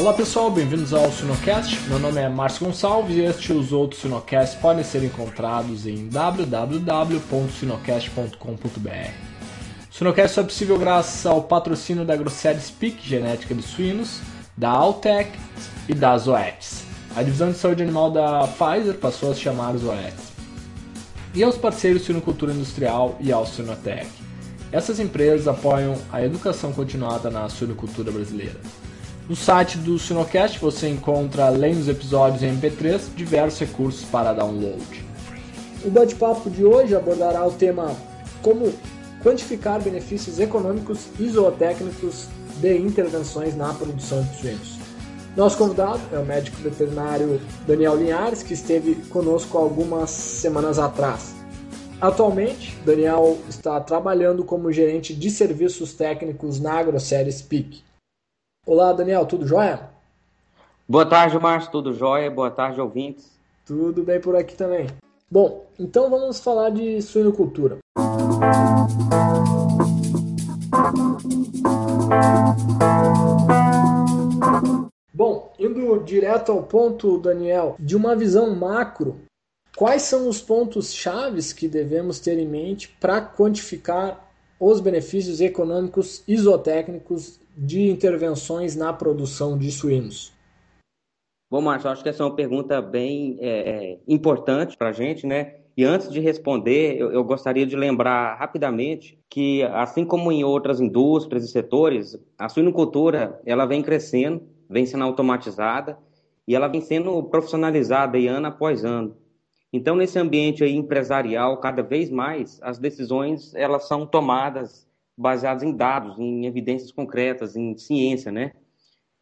Olá pessoal, bem-vindos ao Sinocast. Meu nome é Márcio Gonçalves e este e os outros Sinocasts podem ser encontrados em www.sinocast.com.br. O Sinocast é possível graças ao patrocínio da Grosseries Speak Genética de Suínos, da Altec e da Zoetis. A divisão de saúde animal da Pfizer passou a se chamar Zoetis. E aos parceiros Sinocultura Industrial e ao Sinotec. Essas empresas apoiam a educação continuada na suinocultura brasileira. No site do Sinocast você encontra, além dos episódios em MP3, diversos recursos para download. O bate-papo de hoje abordará o tema como quantificar benefícios econômicos e zootécnicos de intervenções na produção de suínos. Nosso convidado é o médico veterinário Daniel Linhares, que esteve conosco algumas semanas atrás. Atualmente, Daniel está trabalhando como gerente de serviços técnicos na AgroSérie Speak. Olá, Daniel, tudo jóia? Boa tarde, Márcio, tudo jóia? Boa tarde, ouvintes. Tudo bem por aqui também. Bom, então vamos falar de suinocultura. Bom, indo direto ao ponto, Daniel, de uma visão macro, quais são os pontos chaves que devemos ter em mente para quantificar os benefícios econômicos isotécnicos de intervenções na produção de suínos? Bom, Márcio, acho que essa é uma pergunta bem é, é importante para a gente, né? E antes de responder, eu, eu, gostaria de lembrar rapidamente que, assim como em outras indústrias e setores, a suinocultura ela vem crescendo, vem sendo automatizada e ela vem sendo profissionalizada ano após ano. Então, nesse ambiente empresarial, cada vez mais as decisões elas são tomadas baseadas em dados, em evidências concretas, em ciência, né?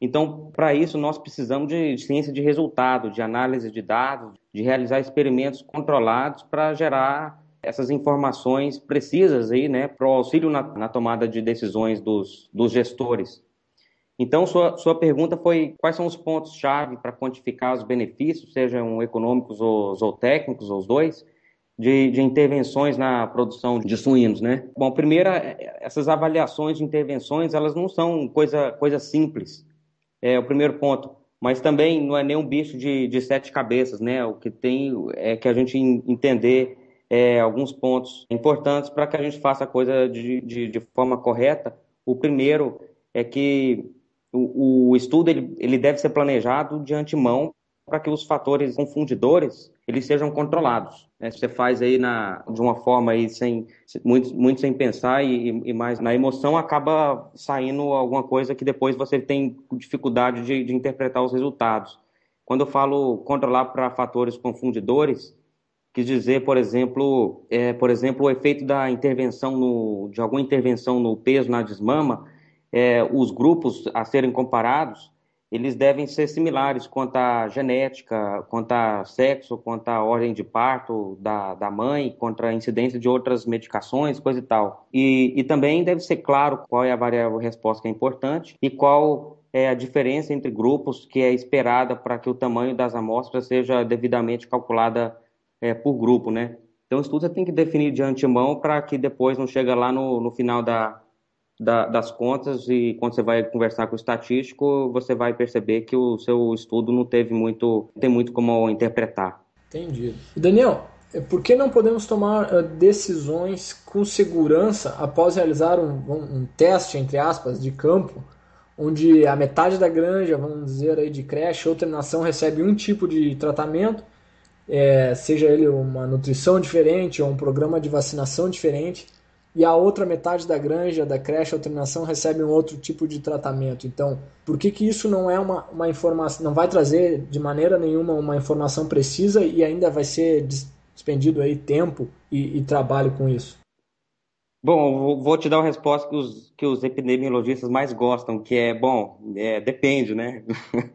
Então, para isso, nós precisamos de ciência de resultado, de análise de dados, de realizar experimentos controlados para gerar essas informações precisas aí, né, para o auxílio na, na, tomada de decisões dos, dos gestores. Então, sua, sua pergunta foi quais são os pontos-chave para quantificar os benefícios, sejam econômicos ou, ou técnicos, ou os dois, de, de, intervenções na produção de suínos, né? Bom, primeiro, essas avaliações de intervenções, elas não são coisa, coisa simples. É o primeiro ponto. Mas também não é nenhum bicho de, de sete cabeças, né? O que tem é que a gente entender é, alguns pontos importantes para que a gente faça a coisa de, de, de forma correta. O primeiro é que o, o estudo ele, ele deve ser planejado de antemão para que os fatores confundidores eles sejam controlados. Né? Você faz aí na, de uma forma aí sem muito, muito sem pensar e, e, mais na emoção acaba saindo alguma coisa que depois você tem dificuldade de, de interpretar os resultados. Quando eu falo controlar para fatores confundidores, quis dizer, por exemplo, é, por exemplo, o efeito da intervenção no, de alguma intervenção no peso na desmama, é, os grupos a serem comparados eles devem ser similares quanto à genética, quanto a sexo, quanto à ordem de parto da, da mãe, contra a incidência de outras medicações, coisa e tal. E, e também deve ser claro qual é a variável resposta que é importante e qual é a diferença entre grupos que é esperada para que o tamanho das amostras seja devidamente calculada é, por grupo, né? Então, isso tudo você tem que definir de antemão para que depois não chegue lá no, no final da, da, das contas e quando você vai conversar com o estatístico, você vai perceber que o seu estudo não teve muito, tem muito como interpretar. Entendi. Daniel, é, por que não podemos tomar uh, decisões com segurança após realizar um, um, um, teste, entre aspas, de campo, onde a metade da granja, vamos dizer aí, de creche ou treinação recebe um tipo de tratamento, é, seja ele uma nutrição diferente ou um programa de vacinação diferente, e a outra metade da granja, da creche ou treinação recebe um outro tipo de tratamento. Então, por que, que isso não é uma, uma informação, não vai trazer de maneira nenhuma uma informação precisa e ainda vai ser despendido aí tempo e, e trabalho com isso? Bom, vou te dar uma resposta que os, que os epidemiologistas mais gostam, que é, bom, é, depende, né?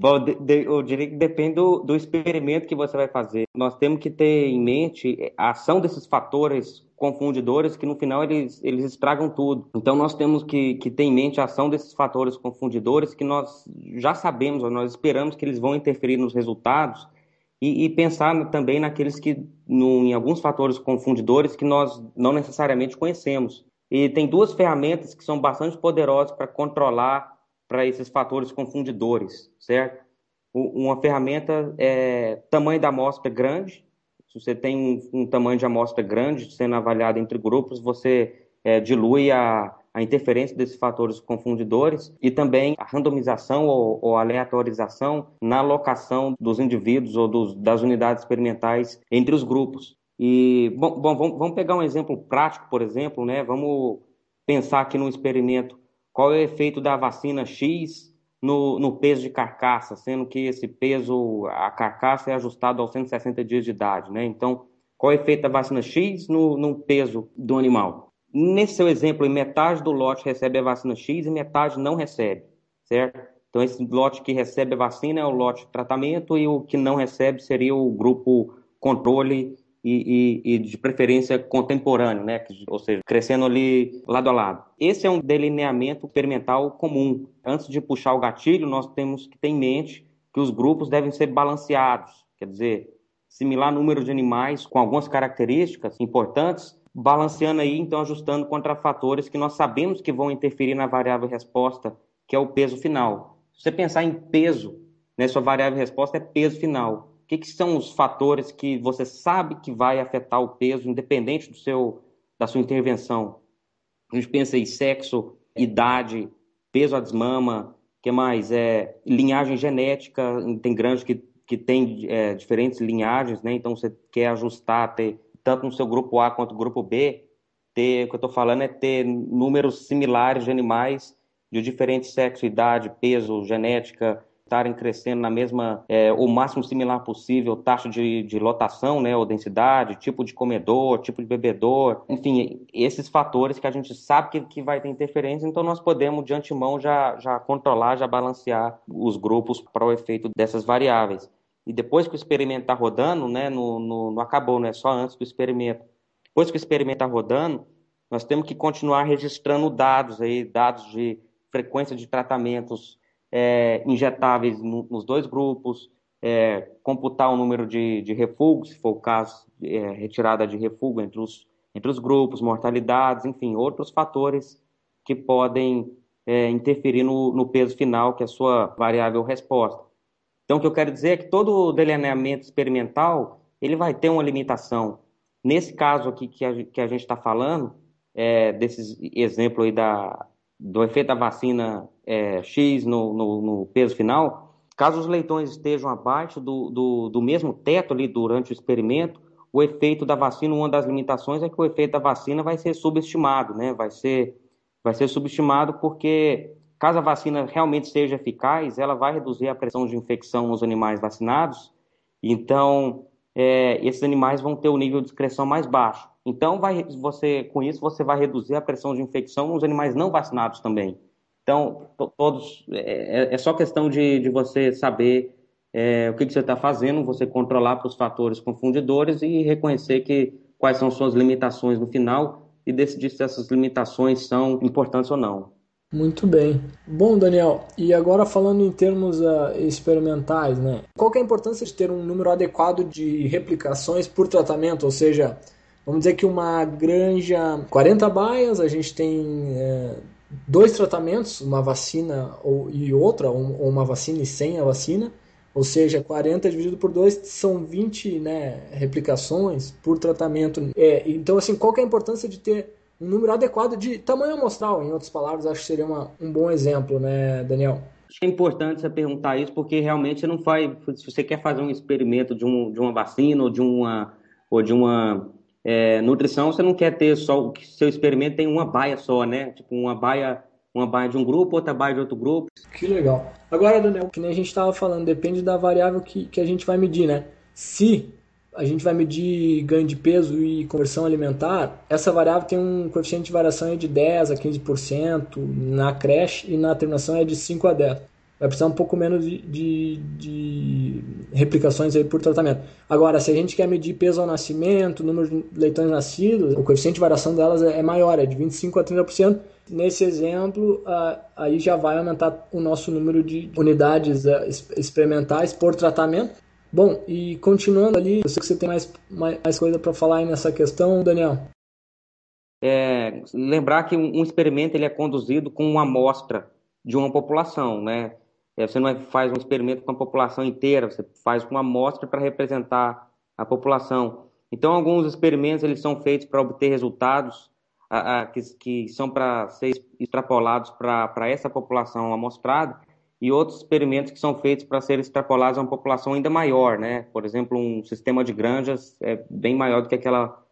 Bom, eu diria que depende do, do, experimento que você vai fazer. Nós temos que ter em mente a ação desses fatores confundidores que no final eles, eles estragam tudo. Então nós temos que, que ter em mente a ação desses fatores confundidores que nós já sabemos, ou nós esperamos que eles vão interferir nos resultados e, e pensar também naqueles que, no, em alguns fatores confundidores que nós não necessariamente conhecemos. E tem duas ferramentas que são bastante poderosas para controlar para esses fatores confundidores, certo? Uma ferramenta é tamanho da amostra grande. Se você tem um, um tamanho de amostra grande sendo avaliado entre grupos, você é, dilui a, a interferência desses fatores confundidores e também a randomização ou, ou aleatorização na alocação dos indivíduos ou dos, das unidades experimentais entre os grupos. E, bom, bom vamos pegar um exemplo prático, por exemplo, né? Vamos pensar aqui num experimento qual é o efeito da vacina X no, no, peso de carcaça, sendo que esse peso, a carcaça é ajustado aos 160 dias de idade, né? Então, qual é o efeito da vacina X no, no peso do animal? Nesse seu exemplo, metade do lote recebe a vacina X e metade não recebe, certo? Então, esse lote que recebe a vacina é o lote de tratamento e o que não recebe seria o grupo controle e, e, e, de preferência contemporâneo, né? ou seja, crescendo ali lado a lado. Esse é um delineamento experimental comum. Antes de puxar o gatilho, nós temos que ter em mente que os grupos devem ser balanceados, quer dizer, similar número de animais com algumas características importantes, balanceando aí, então ajustando contra fatores que nós sabemos que vão interferir na variável resposta, que é o peso final. Se você pensar em peso, né, sua variável resposta é peso final que, que são os fatores que você sabe que vai afetar o peso, independente do seu, da sua intervenção? A gente pensa em sexo, idade, peso a desmama, que mais? É, linhagem genética, tem grandes que, que tem é, diferentes linhagens, né? Então você quer ajustar, ter, tanto no seu grupo A quanto no grupo B, ter, o que eu estou falando é ter números similares de animais de diferentes sexo, idade, peso, genética, estarem crescendo na mesma, é, o máximo similar possível, taxa de, de lotação, né, ou densidade, tipo de comedor, tipo de bebedor, enfim, esses fatores que a gente sabe que, que vai ter interferência, então nós podemos de antemão já, já controlar, já balancear os grupos para o efeito dessas variáveis. E depois que o experimento está rodando, né, no, no, não acabou, não é só antes do experimento. Depois que o experimento está rodando, nós temos que continuar registrando dados aí, dados de frequência de tratamentos é, injetáveis no, nos dois grupos, é, computar o número de, de refugos, se for o caso, é, retirada de refúgio entre os, entre os grupos, mortalidades, enfim, outros fatores que podem é, interferir no, no peso final, que é a sua variável resposta. Então, o que eu quero dizer é que todo delineamento experimental ele vai ter uma limitação. Nesse caso aqui que a, que a gente está falando, é, desses exemplo aí da, do efeito da vacina é, X no, no, no, peso final, caso os leitões estejam abaixo do, do, do, mesmo teto ali durante o experimento, o efeito da vacina, uma das limitações é que o efeito da vacina vai ser subestimado, né? Vai ser, vai ser subestimado porque caso a vacina realmente seja eficaz, ela vai reduzir a pressão de infecção nos animais vacinados, então é, esses animais vão ter o nível de excreção mais baixo. Então, vai, você, com isso, você vai reduzir a pressão de infecção nos animais não vacinados também. Então, todos é, é, é, só questão de, de você saber é, o que, que você está fazendo, você controlar para os fatores confundidores e reconhecer que quais são suas limitações no final e decidir se essas limitações são importantes ou não. Muito bem. Bom, Daniel, e agora falando em termos uh, experimentais, né? Qual é a importância de ter um número adequado de replicações por tratamento? Ou seja, vamos dizer que uma granja, 40 baias, a gente tem é, dois tratamentos, uma vacina ou, e outra, ou, ou uma vacina e sem a vacina, ou seja, 40 dividido por 2 são 20 né, replicações por tratamento. É, então, assim, qual é a importância de ter um número adequado de tamanho amostral, em outras palavras, acho que seria uma, um bom exemplo, né, Daniel? Acho que é importante você perguntar isso, porque realmente não vai. Se você quer fazer um experimento de, um, de uma vacina ou de uma, ou de uma é, nutrição, você não quer ter só o seu experimento tem uma baia só, né? Tipo, uma baia, uma baia de um grupo, outra baia de outro grupo. Que legal. Agora, Daniel, que nem a gente estava falando, depende da variável que, que a gente vai medir, né? Se a gente vai medir ganho de peso e conversão alimentar, essa variável tem um coeficiente de variação de 10 a 15%, na creche e na terminação é de 5 a 10 vai precisar um pouco menos de, de, de, replicações aí por tratamento. Agora, se a gente quer medir peso ao nascimento, número de leitões nascidos, o coeficiente de variação delas é maior, é de 25% a 30%. Nesse exemplo, aí já vai aumentar o nosso número de unidades eh, experimentais por tratamento. Bom, e continuando ali, eu sei que você tem mais, mais coisa para falar aí nessa questão, Daniel. É, lembrar que um experimento ele é conduzido com uma amostra de uma população, né? É, você não faz um experimento com a população inteira, você faz uma amostra para representar a população. Então, alguns experimentos eles são feitos para obter resultados a, a, que, que, são para ser extrapolados para essa população amostrada, e outros experimentos que são feitos para ser extrapolados a uma população ainda maior, né? Por exemplo, um sistema de granjas é bem maior do que aquela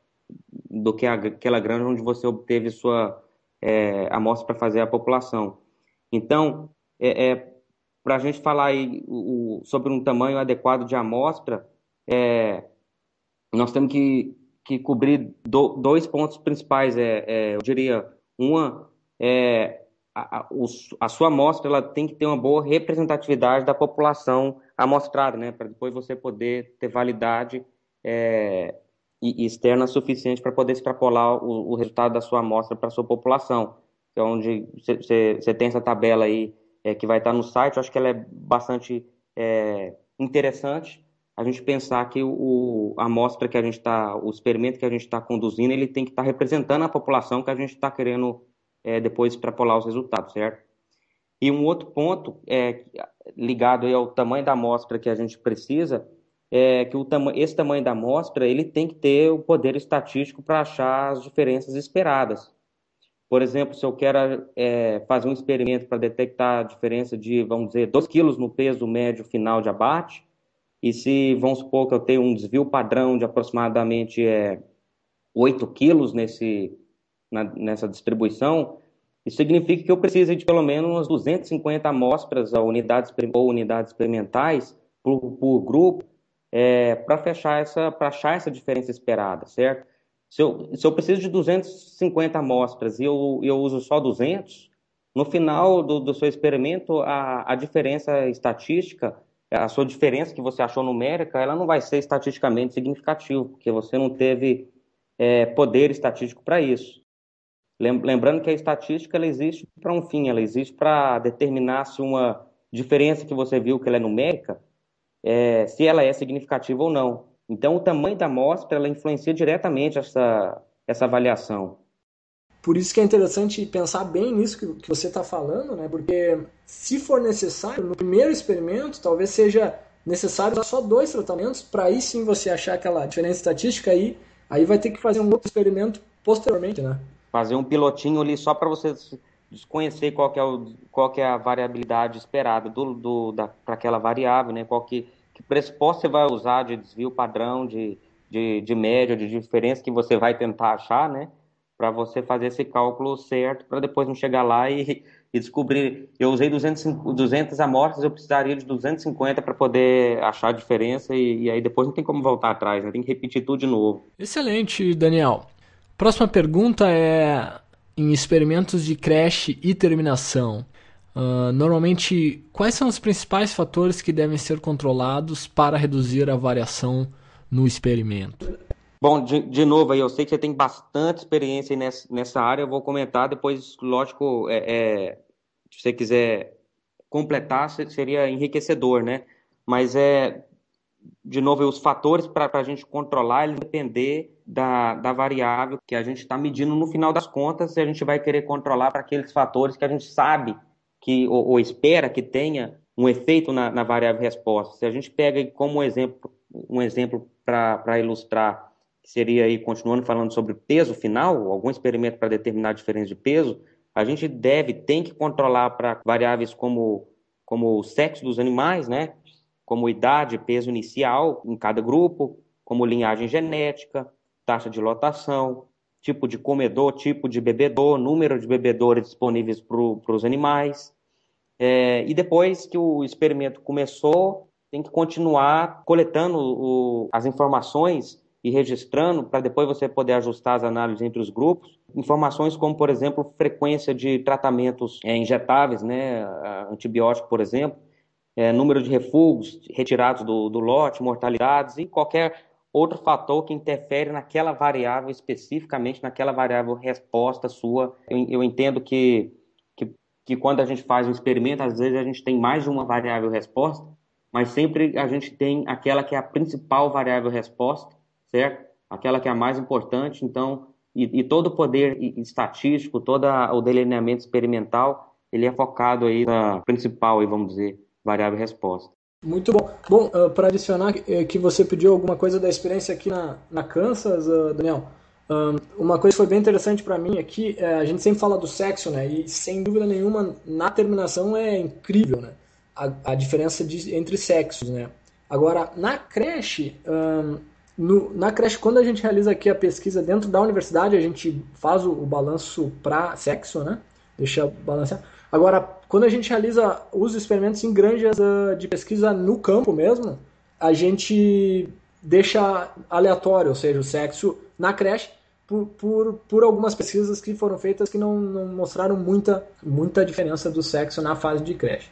do que a, aquela granja onde você obteve sua é, amostra para fazer a população. Então, é, é para a gente falar aí o, sobre um tamanho adequado de amostra, é, nós temos que, que cobrir do, dois pontos principais. É, é, eu diria, uma é a, a, a, sua amostra ela tem que ter uma boa representatividade da população amostrada, né? Para depois você poder ter validade é, externa suficiente para poder extrapolar o, o, resultado da sua amostra para a sua população. Que é onde você tem essa tabela aí é, que vai estar no site. Eu acho que ela é bastante é, interessante a gente pensar que o, a amostra que a gente está, o experimento que a gente está conduzindo, ele tem que estar tá representando a população que a gente está querendo é, depois extrapolar os resultados, certo? E um outro ponto é, ligado ao tamanho da amostra que a gente precisa é que o esse tamanho da amostra ele tem que ter o poder estatístico para achar as diferenças esperadas. Por exemplo, se eu quero é, fazer um experimento para detectar a diferença de, vamos dizer, 2 quilos no peso médio final de abate, e se, vamos supor que eu tenho um desvio padrão de aproximadamente é, 8 quilos nesse, na, nessa distribuição, isso significa que eu preciso de pelo menos umas 250 amostras ou unidades, ou unidades experimentais por, por grupo é, para fechar essa, para achar essa diferença esperada, certo? Se eu, se eu preciso de 250 amostras e eu, eu uso só 200, no final do, do seu experimento, a, a diferença estatística, a sua diferença que você achou numérica, ela não vai ser estatisticamente significativa, porque você não teve é, poder estatístico para isso. Lembrando que a estatística ela existe para um fim, ela existe para determinar se uma diferença que você viu que ela é numérica, é, se ela é significativa ou não. Então, o tamanho da amostra ela influencia diretamente essa, essa avaliação. Por isso que é interessante pensar bem nisso que, que você está falando, né? Porque se for necessário, no primeiro experimento, talvez seja necessário usar só dois tratamentos para aí sim você achar aquela diferença estatística aí, aí vai ter que fazer um outro experimento posteriormente, né? fazer um pilotinho ali só para você desconhecer qual que é, o, qual é a variabilidade esperada do, do, para aquela variável, né? Qual que, que pressuposto você vai usar de desvio padrão, de, de, de média, de diferença que você vai tentar achar, né? Para você fazer esse cálculo certo, para depois não chegar lá e, e descobrir. Eu usei 200, 200 amostras, eu precisaria de 250 para poder achar a diferença e, e, aí depois não tem como voltar atrás, né? Tem que repetir tudo de novo. Excelente, Daniel. Próxima pergunta é em experimentos de creche e terminação. Uh, normalmente, quais são os principais fatores que devem ser controlados para reduzir a variação no experimento? Bom, de, de novo, aí, eu sei que você tem bastante experiência nessa, nessa área, eu vou comentar, depois, lógico, é, é, se você quiser completar, seria enriquecedor, né? Mas é, de novo, os fatores para a gente controlar, ele depender da, da variável que a gente está medindo no final das contas, a gente vai querer controlar para aqueles fatores que a gente sabe que ou, ou espera que tenha um efeito na, na, variável resposta. Se a gente pega como exemplo um exemplo para ilustrar, que seria aí continuando falando sobre peso final, algum experimento para determinar a diferença de peso, a gente deve tem que controlar para variáveis como como o sexo dos animais, né? como idade, peso inicial em cada grupo, como linhagem genética, taxa de lotação, tipo de comedor, tipo de bebedor, número de bebedores disponíveis para os animais. É, e depois que o experimento começou, tem que continuar coletando o, as informações e registrando para depois você poder ajustar as análises entre os grupos. Informações como, por exemplo, frequência de tratamentos é, injetáveis, né, antibiótico, por exemplo, é, número de refugos retirados do, do lote, mortalidades e qualquer outro fator que interfere naquela variável, especificamente naquela variável resposta sua. Eu, eu entendo que, que, quando a gente faz um experimento, às vezes a gente tem mais de uma variável resposta, mas sempre a gente tem aquela que é a principal variável resposta, certo? Aquela que é a mais importante. Então, e, e todo o poder estatístico, todo o delineamento experimental, ele é focado aí na principal, vamos dizer, variável resposta. Muito bom. Bom, uh, para adicionar eh, que você pediu alguma coisa da experiência aqui na, na Kansas, uh, Daniel, uma coisa que foi bem interessante para mim aqui, é, a gente sempre fala do sexo, né? E sem dúvida nenhuma, na terminação é incrível, né? A, a diferença de, entre sexos, né? Agora, na creche, um, no, na creche, quando a gente realiza aqui a pesquisa dentro da universidade, a gente faz o, o balanço para sexo, né? Deixa balancear. Agora, quando a gente realiza os experimentos em granjas uh, de pesquisa no campo mesmo, a gente deixa aleatório, ou seja, o sexo na creche, por, por, por algumas pesquisas que foram feitas que não, não mostraram muita, muita diferença do sexo na fase de creche.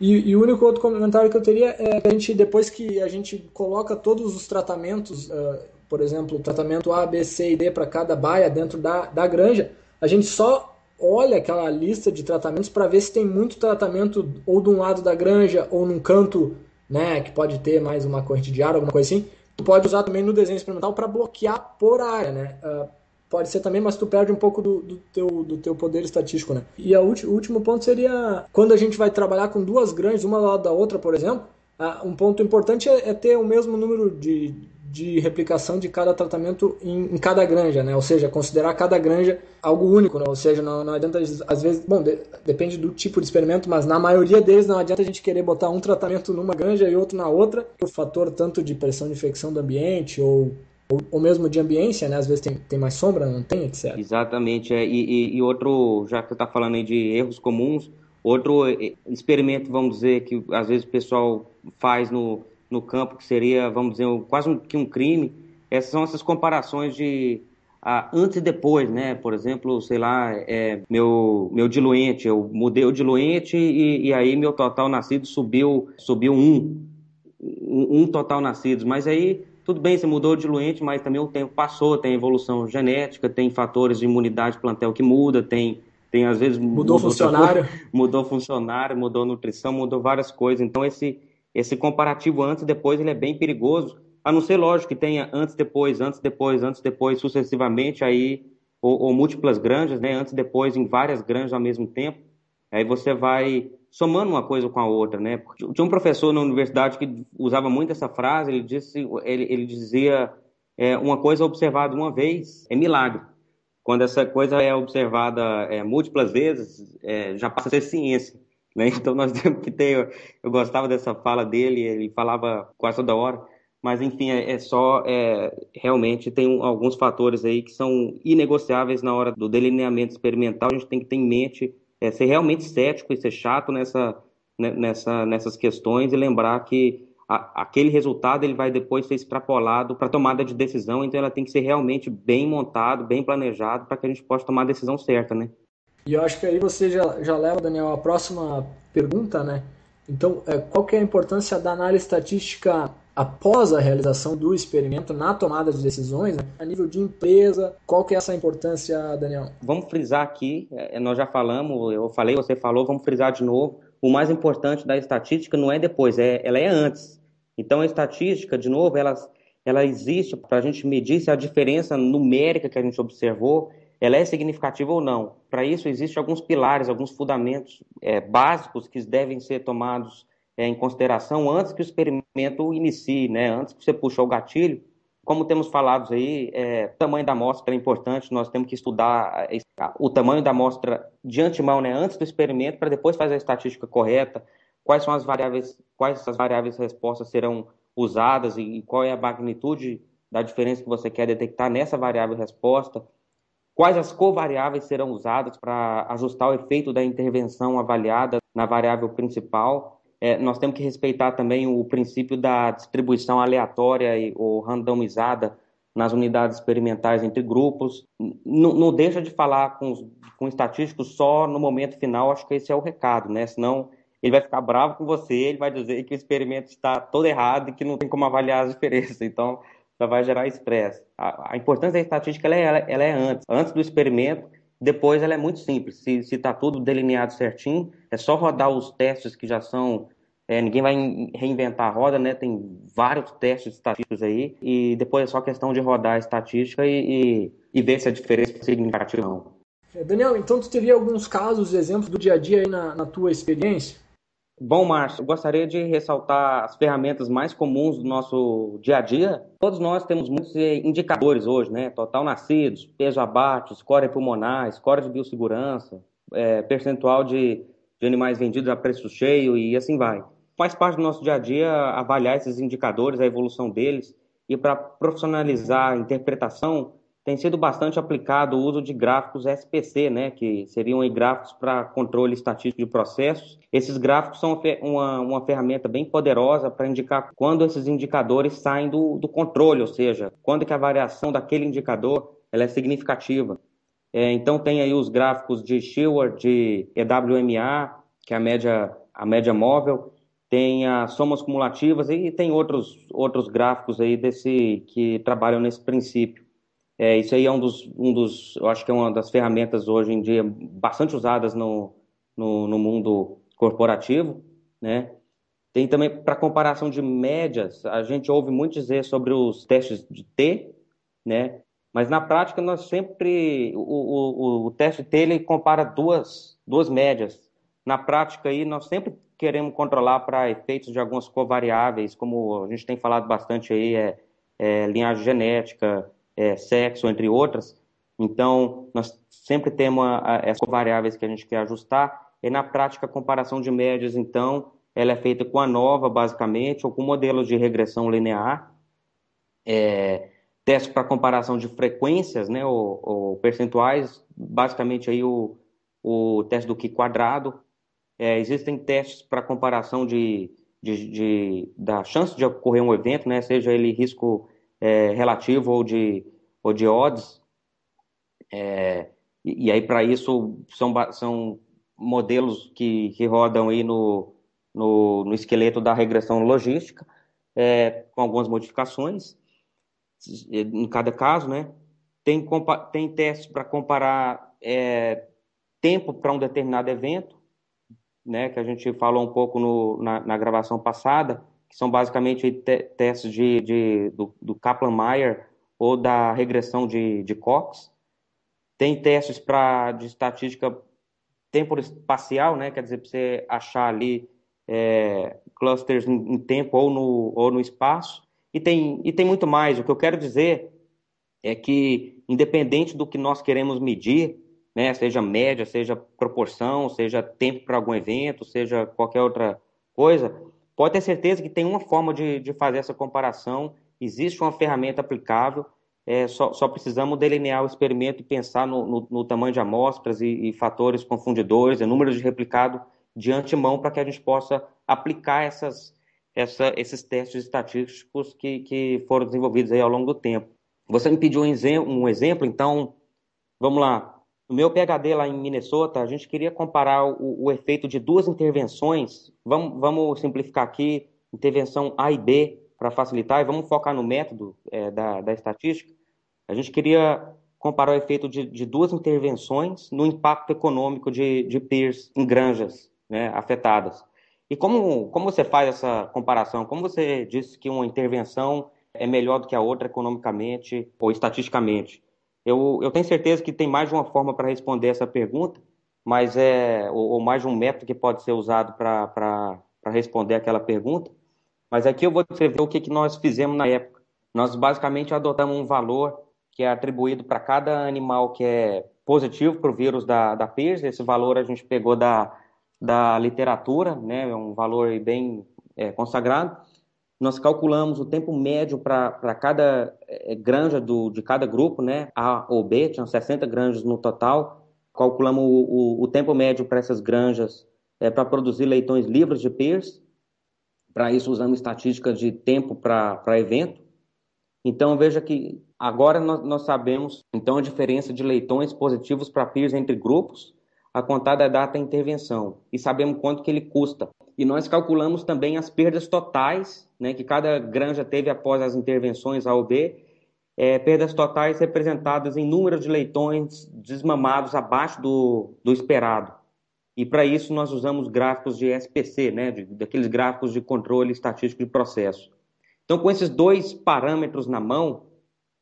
E, e, o único outro comentário que eu teria é que a gente, depois que a gente coloca todos os tratamentos, uh, por exemplo, tratamento A, B, C e D para cada baia dentro da, da granja, a gente só olha aquela lista de tratamentos para ver se tem muito tratamento ou de um lado da granja ou num canto, né, que pode ter mais uma corrente de ar, alguma coisa assim. Pode usar também no desenho experimental para bloquear por área, né? Uh, pode ser também, mas tu perde um pouco do, do, teu, do teu poder estatístico, né? E a o último ponto seria quando a gente vai trabalhar com duas granjas, uma lado da outra, por exemplo, uh, um ponto importante é, é, ter o mesmo número de, de replicação de cada tratamento em, em, cada granja, né? Ou seja, considerar cada granja algo único, né? Ou seja, não, não adianta, às vezes, bom, de, depende do tipo de experimento, mas na maioria deles não adianta a gente querer botar um tratamento numa granja e outro na outra, o fator tanto de pressão de infecção do ambiente ou ou, ou, mesmo de ambiência, né? Às vezes tem, tem mais sombra, não tem, etc. Exatamente. É. E, e, e outro, já que você está falando aí de erros comuns, outro experimento, vamos dizer, que às vezes o pessoal faz no, no campo, que seria, vamos dizer, quase um, que um crime, essas são essas comparações de ah, antes e depois, né? Por exemplo, sei lá, é, meu, meu diluente, eu mudei o diluente e, e aí meu total nascido subiu, subiu um, um, um total nascidos, mas aí tudo bem, você mudou o diluente, mas também o tempo passou, tem evolução genética, tem fatores de imunidade plantel que muda, tem, tem às vezes... Mudou, mudou funcionário. Mudou funcionário, mudou nutrição, mudou várias coisas. Então, esse, esse comparativo antes e depois ele é bem perigoso, a não ser, lógico, que tenha antes, depois, antes, depois, antes, depois, sucessivamente, aí, ou, ou múltiplas granjas, né, antes, depois, em várias granjas ao mesmo tempo, aí você vai somando uma coisa com a outra, né? Tinha um professor na universidade que usava muito essa frase, ele, disse, ele, ele dizia, é, uma coisa observada uma vez é milagre. Quando essa coisa é observada é, múltiplas vezes, é, já passa a ser ciência. Né? Então nós temos que ter. Eu gostava dessa fala dele, ele falava quase toda hora, mas enfim, é, é só. É, realmente tem alguns fatores aí que são inegociáveis na hora do delineamento experimental, a gente tem que ter em mente é, ser realmente cético e ser chato nessa, né, nessa, nessas questões e lembrar que a, aquele resultado ele vai depois ser extrapolado para tomada de decisão, então ela tem que ser realmente bem montado, bem planejado para que a gente possa tomar a decisão certa, né? E eu acho que aí você já, já leva, Daniel, a próxima pergunta, né? Então, é, qual que é a importância da análise estatística após a realização do experimento na tomada de decisões, né? a nível de empresa? Qual que é essa importância, Daniel? Vamos frisar aqui, é, nós já falamos, eu falei, você falou, vamos frisar de novo. O mais importante da estatística não é depois, é, ela é antes. Então, a estatística, de novo, ela, ela existe para a gente medir se a diferença numérica que a gente observou ela é significativa ou não. Para isso, existem alguns pilares, alguns fundamentos é, básicos que devem ser tomados é, em consideração antes que o experimento inicie, né? antes que você puxe o gatilho. Como temos falado aí, é, o tamanho da amostra é importante, nós temos que estudar o tamanho da amostra de antemão, né? antes do experimento, para depois fazer a estatística correta, quais são as variáveis, quais essas variáveis respostas serão usadas e qual é a magnitude da diferença que você quer detectar nessa variável resposta quais as covariáveis serão usadas para ajustar o efeito da intervenção avaliada na variável principal. É, nós temos que respeitar também o princípio da distribuição aleatória e, ou randomizada nas unidades experimentais entre grupos. Não, não deixa de falar com, com estatísticos só no momento final, acho que esse é o recado, né? Senão ele vai ficar bravo com você, ele vai dizer que o experimento está todo errado e que não tem como avaliar as diferenças. Então, já vai gerar estresse. A, a, importância da estatística ela é, ela é antes, antes do experimento, depois ela é muito simples. Se está tudo delineado certinho, é só rodar os testes que já são. É, ninguém vai reinventar a roda, né? Tem vários testes estatísticos aí, e depois é só questão de rodar a estatística e, e, e ver se a diferença é significativa ou não. É, Daniel, então tu teria alguns casos, exemplos do dia a dia aí na, na tua experiência? Bom, Márcio, gostaria de ressaltar as ferramentas mais comuns do nosso dia a dia. Todos nós temos muitos indicadores hoje, né? Total nascidos, peso abate, score pulmonar, score de biossegurança, é, percentual de, de animais vendidos a preço cheio e assim vai. Faz parte do nosso dia a dia avaliar esses indicadores, a evolução deles, e para profissionalizar a interpretação, tem sido bastante aplicado o uso de gráficos SPC, né, que seriam gráficos para controle estatístico de processos. Esses gráficos são uma, uma ferramenta bem poderosa para indicar quando esses indicadores saem do, do controle, ou seja, quando que a variação daquele indicador ela é significativa. É, então tem aí os gráficos de Sheward, de EWMA, que é a média, a média móvel, tem as somas cumulativas e tem outros, outros gráficos aí desse que trabalham nesse princípio. É, isso aí é um dos, um dos, eu acho que é uma das ferramentas hoje em dia bastante usadas no, no, no mundo corporativo, né? Tem também para comparação de médias, a gente ouve muito dizer sobre os testes de T, né? Mas na prática nós sempre o, o, o teste T ele compara duas, duas médias. Na prática aí nós sempre queremos controlar para efeitos de algumas covariáveis, como a gente tem falado bastante aí, é, é linhagem genética, é, sexo, entre outras. Então, nós sempre temos a, a, essas variáveis que a gente quer ajustar. E na prática, a comparação de médias, então, ela é feita com a nova, basicamente, ou com modelos de regressão linear. É, teste para comparação de frequências, né, ou, ou, percentuais, basicamente aí o, o teste do Q quadrado. É, existem testes para comparação de, de, de, da chance de ocorrer um evento, né, seja ele risco é, relativo ou de, ou de odds. É, e, e, aí, para isso, são, são modelos que, que rodam aí no, no, no esqueleto da regressão logística, é, com algumas modificações em cada caso, né? Tem, tem testes para comparar é, tempo para um determinado evento, né? Que a gente falou um pouco no, na, na gravação passada, que são basicamente te testes de, de, do, do Kaplan-Meier ou da regressão de, de Cox. Tem testes para de estatística tempo espacial, né? quer dizer, para você achar ali é, clusters em, em, tempo ou no, ou no espaço. E tem, e tem muito mais. O que eu quero dizer é que, independente do que nós queremos medir, né, seja média, seja proporção, seja tempo para algum evento, seja qualquer outra coisa, Pode ter certeza que tem uma forma de, de fazer essa comparação, existe uma ferramenta aplicável, é, só, só, precisamos delinear o experimento e pensar no, no, no tamanho de amostras e, e, fatores confundidores, e número de replicado de antemão para que a gente possa aplicar essas, essa, esses testes estatísticos que, que foram desenvolvidos aí ao longo do tempo. Você me pediu um, um exemplo, então vamos lá. No meu PhD lá em Minnesota, a gente queria comparar o, o efeito de duas intervenções. Vamos, vamos, simplificar aqui, intervenção A e B para facilitar, e vamos focar no método é, da, da, estatística. A gente queria comparar o efeito de, de duas intervenções no impacto econômico de, de peers em granjas né, afetadas. E como, como você faz essa comparação? Como você disse que uma intervenção é melhor do que a outra economicamente ou estatisticamente? Eu, eu tenho certeza que tem mais de uma forma para responder essa pergunta, mas é ou, ou, mais de um método que pode ser usado para responder aquela pergunta. Mas aqui eu vou descrever o que, que nós fizemos na época. Nós basicamente adotamos um valor que é atribuído para cada animal que é positivo para o vírus da, da. Esse valor a gente pegou da, da literatura, né? é um valor bem é, consagrado nós calculamos o tempo médio para cada é, granja do, de cada grupo, né? A ou B, tinham 60 granjas no total. Calculamos o, o, o tempo médio para essas granjas é, para produzir leitões livres de PIRS. Para isso, usamos estatística de tempo para evento. Então, veja que agora nós, nós, sabemos então a diferença de leitões positivos para PIRS entre grupos, a contar da data da intervenção, e sabemos quanto que ele custa. E nós calculamos também as perdas totais né, que cada granja teve após as intervenções A ou B, é, perdas totais representadas em número de leitões desmamados abaixo do, do esperado. E para isso nós usamos gráficos de SPC, né, de, daqueles gráficos de controle estatístico de processo. Então, com esses dois parâmetros na mão,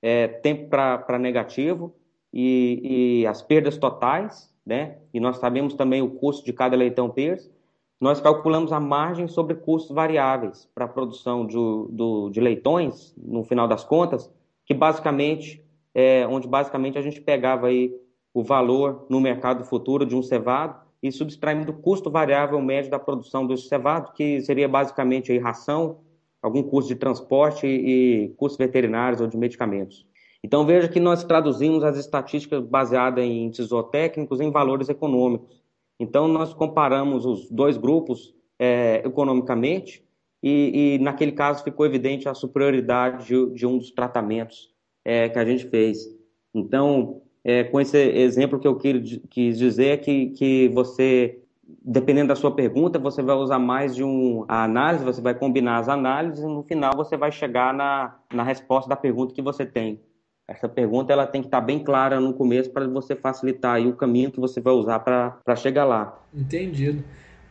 é, tempo para negativo e, e as perdas totais, né? E nós sabemos também o custo de cada leitão PERS. Nós calculamos a margem sobre custos variáveis para a produção de, do, de leitões, no final das contas, que basicamente, é, onde basicamente a gente pegava aí o valor no mercado futuro de um cevado e subtraindo o custo variável médio da produção do cevado, que seria basicamente aí ração, algum custo de transporte e, e custos veterinários ou de medicamentos. Então veja que nós traduzimos as estatísticas baseadas em índices zootécnicos em valores econômicos. Então nós comparamos os dois grupos é, economicamente e, e, naquele caso ficou evidente a superioridade de, de um dos tratamentos é, que a gente fez. Então, é, com esse exemplo que eu quis dizer é que, que você dependendo da sua pergunta, você vai usar mais de um a análise, você vai combinar as análises e no final você vai chegar na, na resposta da pergunta que você tem. Essa pergunta ela tem que estar bem clara no começo para você facilitar aí o caminho que você vai usar para chegar lá. Entendido.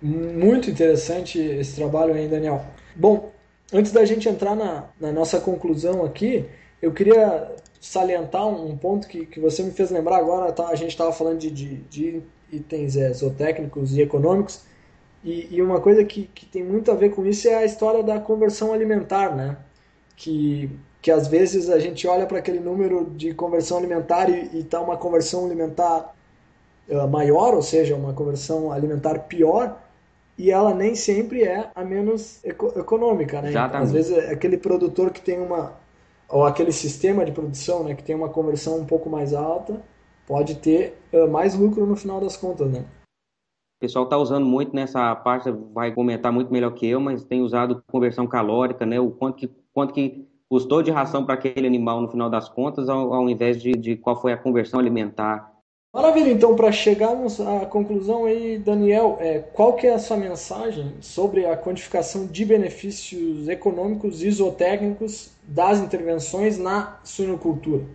Muito interessante esse trabalho aí, Daniel. Bom, antes da gente entrar na, na nossa conclusão aqui, eu queria salientar um ponto que, que você me fez lembrar agora. Tá, a gente estava falando de, de, de itens é, zootécnicos e econômicos, e, e, uma coisa que, que tem muito a ver com isso é a história da conversão alimentar, né? Que que às vezes a gente olha para aquele número de conversão alimentar e está uma conversão alimentar uh, maior, ou seja, uma conversão alimentar pior, e ela nem sempre é a menos eco econômica, né? Às vezes é aquele produtor que tem uma ou aquele sistema de produção, né, que tem uma conversão um pouco mais alta, pode ter uh, mais lucro no final das contas, né? O pessoal está usando muito nessa parte, vai comentar muito melhor que eu, mas tem usado conversão calórica, né? O quanto que, quanto que custou de ração para aquele animal no final das contas, ao, ao invés de, de qual foi a conversão alimentar. Maravilha, então, para chegarmos à conclusão aí, Daniel, é, qual que é a sua mensagem sobre a quantificação de benefícios econômicos e zootécnicos das intervenções na suinocultura?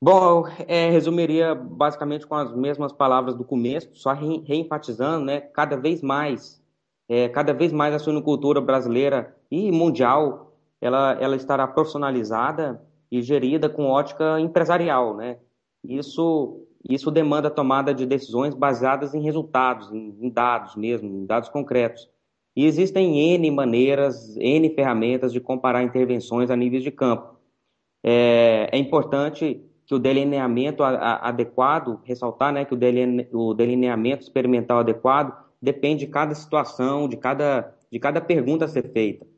Bom, é, resumiria basicamente com as mesmas palavras do começo, só re, reenfatizando, né, cada vez mais, é, cada vez mais a suinocultura brasileira e mundial ela, ela estará profissionalizada e gerida com ótica empresarial, né? Isso, isso demanda tomada de decisões baseadas em resultados, em, em dados mesmo, em dados concretos. E existem N maneiras, N ferramentas de comparar intervenções a níveis de campo. É, é importante que o delineamento a, a, adequado, ressaltar né, que o, deline, o delineamento experimental adequado depende de cada situação, de cada, de cada pergunta a ser feita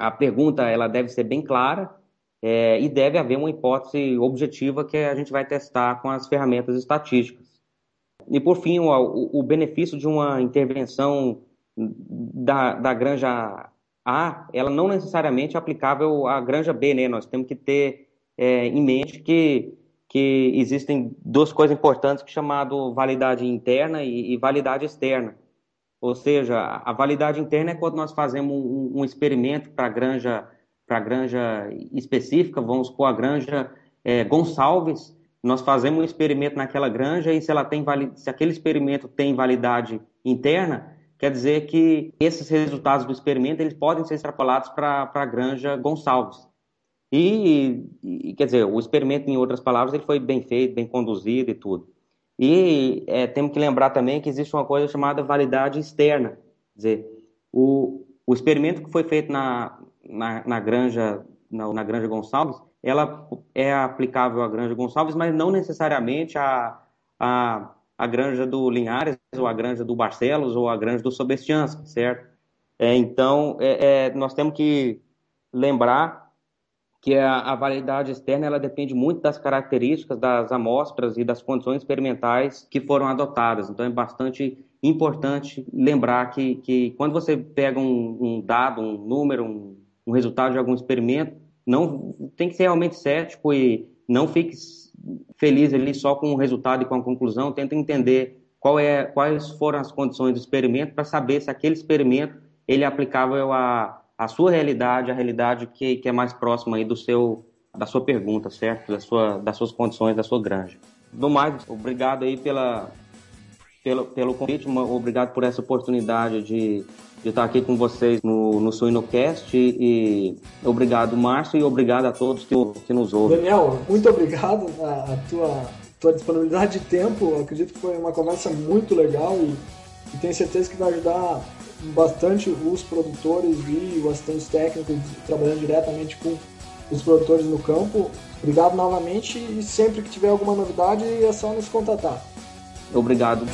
a pergunta ela deve ser bem clara é, e deve haver uma hipótese objetiva que a gente vai testar com as ferramentas estatísticas. E, por fim, o, o benefício de uma intervenção da, da granja A, ela não necessariamente é aplicável à granja B, né? Nós temos que ter é, em mente que, que existem duas coisas importantes que chamado validade interna e, e validade externa. Ou seja, a validade interna é quando nós fazemos um, um experimento para a granja, granja específica, vamos supor a granja é, Gonçalves, nós fazemos um experimento naquela granja e se, ela tem, se aquele experimento tem validade interna, quer dizer que esses resultados do experimento eles podem ser extrapolados para a granja Gonçalves. E, e, quer dizer, o experimento, em outras palavras, ele foi bem feito, bem conduzido e tudo. E é, temos que lembrar também que existe uma coisa chamada validade externa. Quer dizer, o, o experimento que foi feito na, na, na granja na, na, granja Gonçalves, ela é aplicável à granja Gonçalves, mas não necessariamente à, à, à granja do Linhares, ou à granja do Barcelos, ou à granja do Sobestianski, certo? É, então, é, é, nós temos que lembrar que a, a, validade externa ela depende muito das características das amostras e das condições experimentais que foram adotadas. Então é bastante importante lembrar que, que quando você pega um, um dado, um número, um, um, resultado de algum experimento, não tem que ser realmente cético e não fique feliz ali só com o resultado e com a conclusão. Tenta entender qual é, quais foram as condições do experimento para saber se aquele experimento ele é aplicável a a sua realidade, a realidade que, que é mais próxima aí do seu, da sua pergunta, certo? Da sua, das suas condições, da sua granja. No mais, obrigado aí pela, pelo, pelo convite, obrigado por essa oportunidade de, de estar aqui com vocês no, no Suinocast e, e obrigado, Márcio, e obrigado a todos que, que nos ouvem. Daniel, muito obrigado. A, tua tua disponibilidade de tempo. Acredito que foi uma conversa muito legal e, e tenho certeza que vai ajudar bastante os produtores e os assistentes técnicos trabalhando diretamente com os produtores no campo. Obrigado novamente e sempre que tiver alguma novidade é só nos contatar. Obrigado.